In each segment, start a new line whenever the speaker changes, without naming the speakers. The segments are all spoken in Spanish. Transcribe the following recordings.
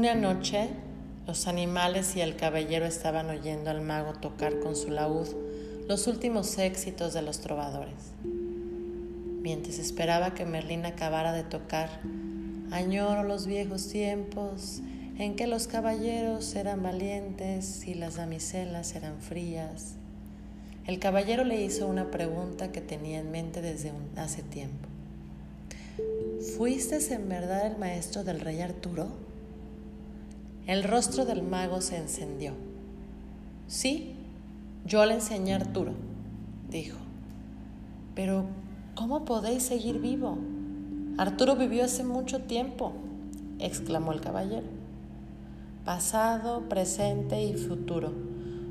Una noche, los animales y el caballero estaban oyendo al mago tocar con su laúd los últimos éxitos de los trovadores. Mientras esperaba que Merlín acabara de tocar, añoro los viejos tiempos en que los caballeros eran valientes y las damiselas eran frías. El caballero le hizo una pregunta que tenía en mente desde hace tiempo. ¿Fuiste en verdad el maestro del rey Arturo? El rostro del mago se encendió. Sí, yo le enseñé a Arturo, dijo. Pero, ¿cómo podéis seguir vivo? Arturo vivió hace mucho tiempo, exclamó el caballero. Pasado, presente y futuro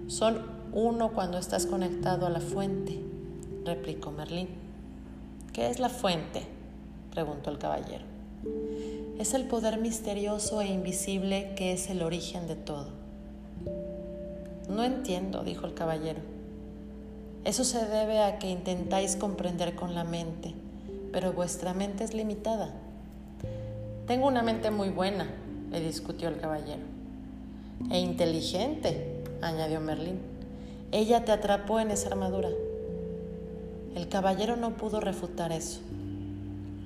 son uno cuando estás conectado a la fuente, replicó Merlín. ¿Qué es la fuente? preguntó el caballero. Es el poder misterioso e invisible que es el origen de todo. No entiendo, dijo el caballero. Eso se debe a que intentáis comprender con la mente, pero vuestra mente es limitada. Tengo una mente muy buena, le discutió el caballero. E inteligente, añadió Merlín. Ella te atrapó en esa armadura. El caballero no pudo refutar eso.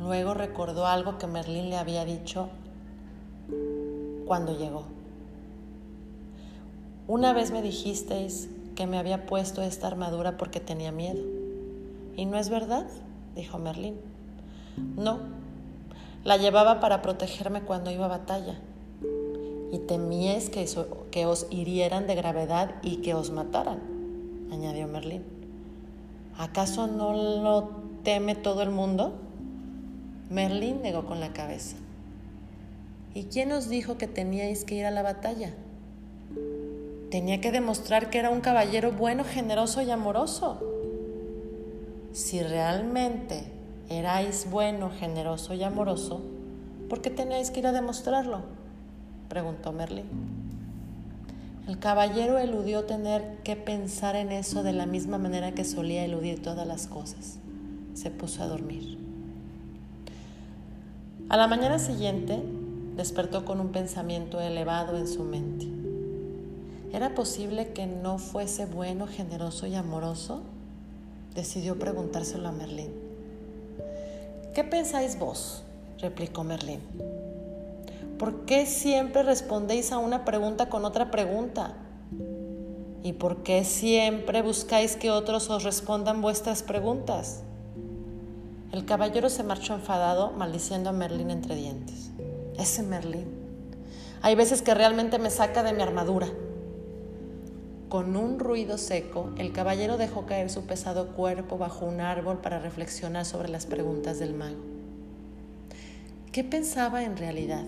Luego recordó algo que Merlín le había dicho cuando llegó. Una vez me dijisteis que me había puesto esta armadura porque tenía miedo. ¿Y no es verdad? dijo Merlín. No, la llevaba para protegerme cuando iba a batalla. Y temíais que, que os hirieran de gravedad y que os mataran, añadió Merlín. ¿Acaso no lo teme todo el mundo? Merlín negó con la cabeza. ¿Y quién os dijo que teníais que ir a la batalla? Tenía que demostrar que era un caballero bueno, generoso y amoroso. Si realmente erais bueno, generoso y amoroso, ¿por qué teníais que ir a demostrarlo? preguntó Merlín. El caballero eludió tener que pensar en eso de la misma manera que solía eludir todas las cosas. Se puso a dormir. A la mañana siguiente despertó con un pensamiento elevado en su mente. ¿Era posible que no fuese bueno, generoso y amoroso? Decidió preguntárselo a Merlín. ¿Qué pensáis vos? replicó Merlín. ¿Por qué siempre respondéis a una pregunta con otra pregunta? ¿Y por qué siempre buscáis que otros os respondan vuestras preguntas? El caballero se marchó enfadado, maldiciendo a Merlín entre dientes. Ese Merlín. Hay veces que realmente me saca de mi armadura. Con un ruido seco, el caballero dejó caer su pesado cuerpo bajo un árbol para reflexionar sobre las preguntas del mago. ¿Qué pensaba en realidad?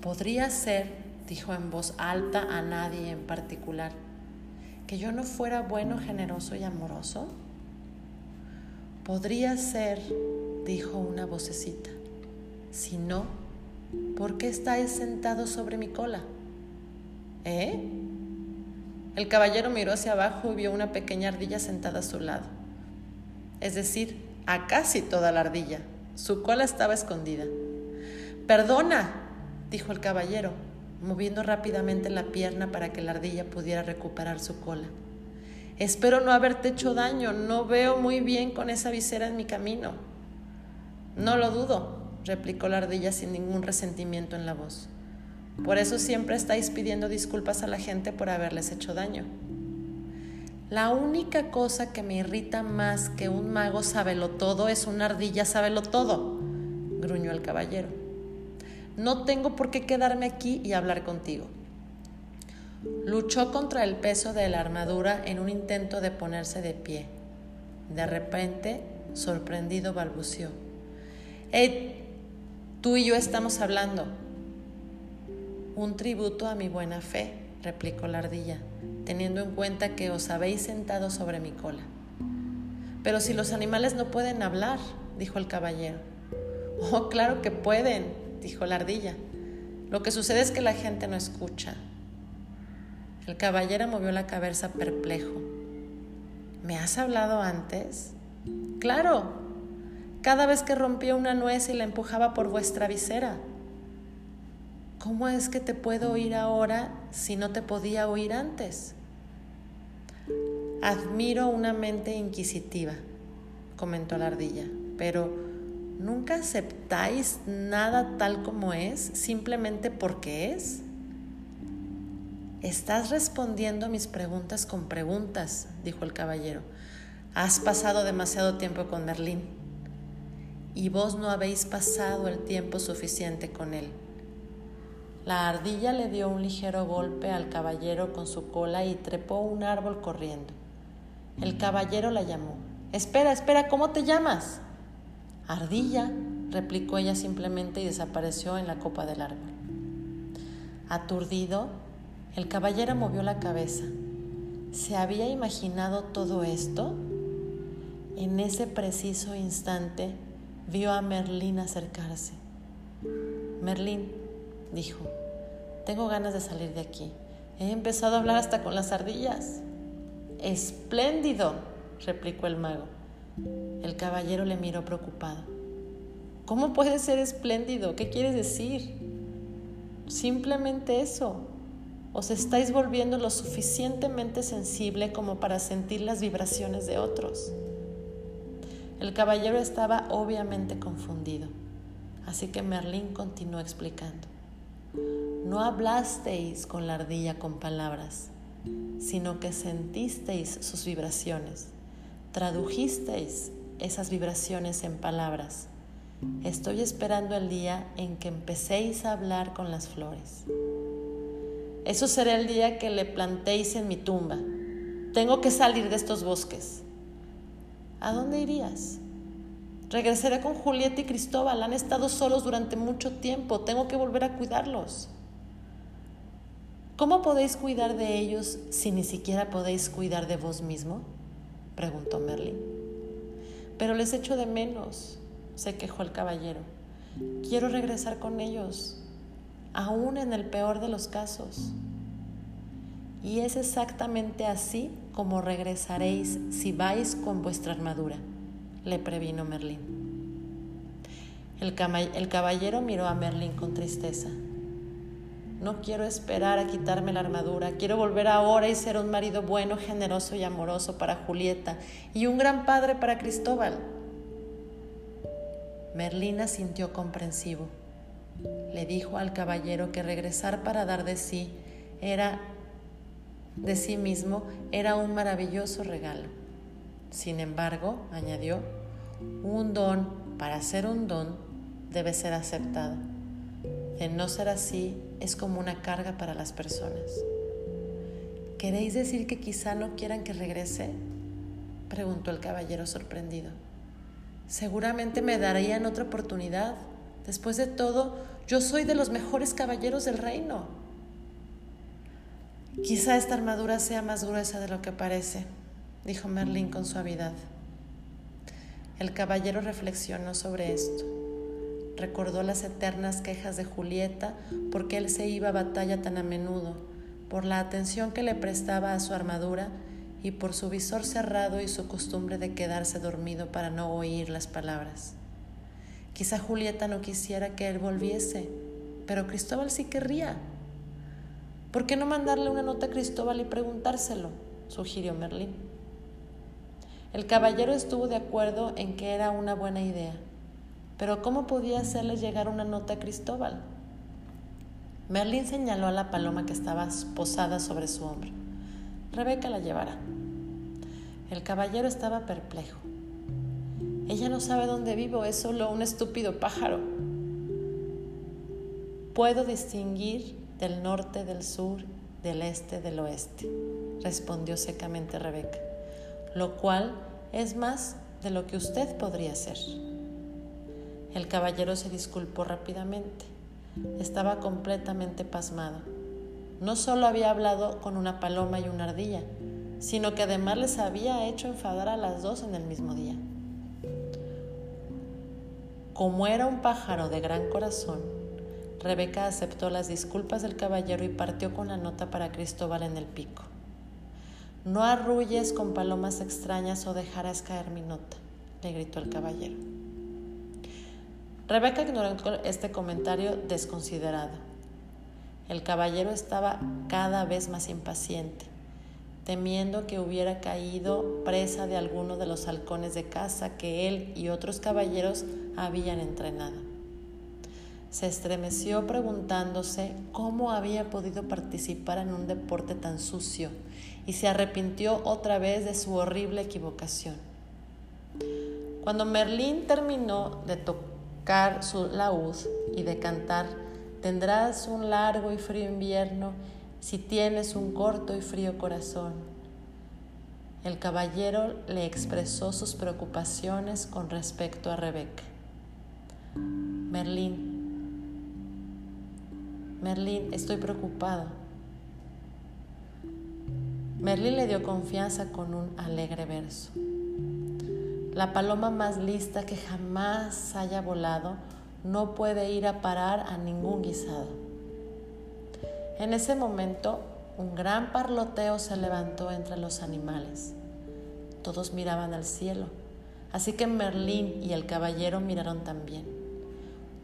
Podría ser, dijo en voz alta a nadie en particular, que yo no fuera bueno, generoso y amoroso. Podría ser, dijo una vocecita. Si no, ¿por qué estáis sentado sobre mi cola? ¿Eh? El caballero miró hacia abajo y vio una pequeña ardilla sentada a su lado. Es decir, a casi toda la ardilla. Su cola estaba escondida. Perdona, dijo el caballero, moviendo rápidamente la pierna para que la ardilla pudiera recuperar su cola. Espero no haberte hecho daño, no veo muy bien con esa visera en mi camino. No lo dudo, replicó la ardilla sin ningún resentimiento en la voz. Por eso siempre estáis pidiendo disculpas a la gente por haberles hecho daño. La única cosa que me irrita más que un mago sábelo todo es una ardilla sábelo todo, gruñó el caballero. No tengo por qué quedarme aquí y hablar contigo. Luchó contra el peso de la armadura en un intento de ponerse de pie. De repente, sorprendido, balbuceó. ¡Eh! Tú y yo estamos hablando. Un tributo a mi buena fe, replicó la ardilla, teniendo en cuenta que os habéis sentado sobre mi cola. Pero si los animales no pueden hablar, dijo el caballero. Oh, claro que pueden, dijo la ardilla. Lo que sucede es que la gente no escucha. El caballero movió la cabeza perplejo. ¿Me has hablado antes? Claro, cada vez que rompía una nuez y la empujaba por vuestra visera. ¿Cómo es que te puedo oír ahora si no te podía oír antes? Admiro una mente inquisitiva, comentó la ardilla, pero ¿nunca aceptáis nada tal como es simplemente porque es? Estás respondiendo mis preguntas con preguntas, dijo el caballero. Has pasado demasiado tiempo con Merlín y vos no habéis pasado el tiempo suficiente con él. La ardilla le dio un ligero golpe al caballero con su cola y trepó un árbol corriendo. El caballero la llamó. Espera, espera, ¿cómo te llamas? Ardilla, replicó ella simplemente y desapareció en la copa del árbol. Aturdido, el caballero movió la cabeza. ¿Se había imaginado todo esto? En ese preciso instante vio a Merlín acercarse. Merlín, dijo, tengo ganas de salir de aquí. He empezado a hablar hasta con las ardillas. Espléndido, replicó el mago. El caballero le miró preocupado. ¿Cómo puede ser espléndido? ¿Qué quieres decir? Simplemente eso. Os estáis volviendo lo suficientemente sensible como para sentir las vibraciones de otros. El caballero estaba obviamente confundido, así que Merlín continuó explicando. No hablasteis con la ardilla con palabras, sino que sentisteis sus vibraciones, tradujisteis esas vibraciones en palabras. Estoy esperando el día en que empecéis a hablar con las flores. Eso será el día que le plantéis en mi tumba. Tengo que salir de estos bosques. ¿A dónde irías? Regresaré con Julieta y Cristóbal. Han estado solos durante mucho tiempo. Tengo que volver a cuidarlos. ¿Cómo podéis cuidar de ellos si ni siquiera podéis cuidar de vos mismo? preguntó Merlin. Pero les echo de menos, se quejó el caballero. Quiero regresar con ellos aún en el peor de los casos. Y es exactamente así como regresaréis si vais con vuestra armadura, le previno Merlín. El, caballero miró a Merlín con tristeza. No quiero esperar a quitarme la armadura, quiero volver ahora y ser un marido bueno, generoso y amoroso para Julieta y un gran padre para Cristóbal. Merlina sintió comprensivo le dijo al caballero que regresar para dar de sí era de sí mismo era un maravilloso regalo. Sin embargo, añadió, un don, para ser un don, debe ser aceptado. De no ser así, es como una carga para las personas. ¿Queréis decir que quizá no quieran que regrese? preguntó el caballero sorprendido. Seguramente me darían otra oportunidad. Después de todo, yo soy de los mejores caballeros del reino. Quizá esta armadura sea más gruesa de lo que parece, dijo Merlín con suavidad. El caballero reflexionó sobre esto. Recordó las eternas quejas de Julieta porque él se iba a batalla tan a menudo, por la atención que le prestaba a su armadura y por su visor cerrado y su costumbre de quedarse dormido para no oír las palabras. Quizá Julieta no quisiera que él volviese, pero Cristóbal sí querría. ¿Por qué no mandarle una nota a Cristóbal y preguntárselo? sugirió Merlín. El caballero estuvo de acuerdo en que era una buena idea, pero ¿cómo podía hacerle llegar una nota a Cristóbal? Merlín señaló a la paloma que estaba posada sobre su hombro. Rebeca la llevará. El caballero estaba perplejo. Ella no sabe dónde vivo, es solo un estúpido pájaro. Puedo distinguir del norte, del sur, del este, del oeste, respondió secamente Rebeca, lo cual es más de lo que usted podría ser. El caballero se disculpó rápidamente. Estaba completamente pasmado. No solo había hablado con una paloma y una ardilla, sino que además les había hecho enfadar a las dos en el mismo día. Como era un pájaro de gran corazón, Rebeca aceptó las disculpas del caballero y partió con la nota para Cristóbal en el pico. No arrulles con palomas extrañas o dejarás caer mi nota, le gritó el caballero. Rebeca ignoró este comentario desconsiderado. El caballero estaba cada vez más impaciente, temiendo que hubiera caído presa de alguno de los halcones de caza que él y otros caballeros habían entrenado. Se estremeció preguntándose cómo había podido participar en un deporte tan sucio y se arrepintió otra vez de su horrible equivocación. Cuando Merlín terminó de tocar su laúd y de cantar, tendrás un largo y frío invierno si tienes un corto y frío corazón. El caballero le expresó sus preocupaciones con respecto a Rebeca. Merlín, Merlín, estoy preocupado. Merlín le dio confianza con un alegre verso. La paloma más lista que jamás haya volado no puede ir a parar a ningún guisado. En ese momento, un gran parloteo se levantó entre los animales. Todos miraban al cielo, así que Merlín y el caballero miraron también.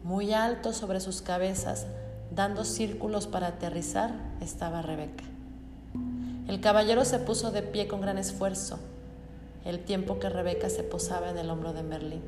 Muy alto sobre sus cabezas, dando círculos para aterrizar, estaba Rebeca. El caballero se puso de pie con gran esfuerzo, el tiempo que Rebeca se posaba en el hombro de Merlín.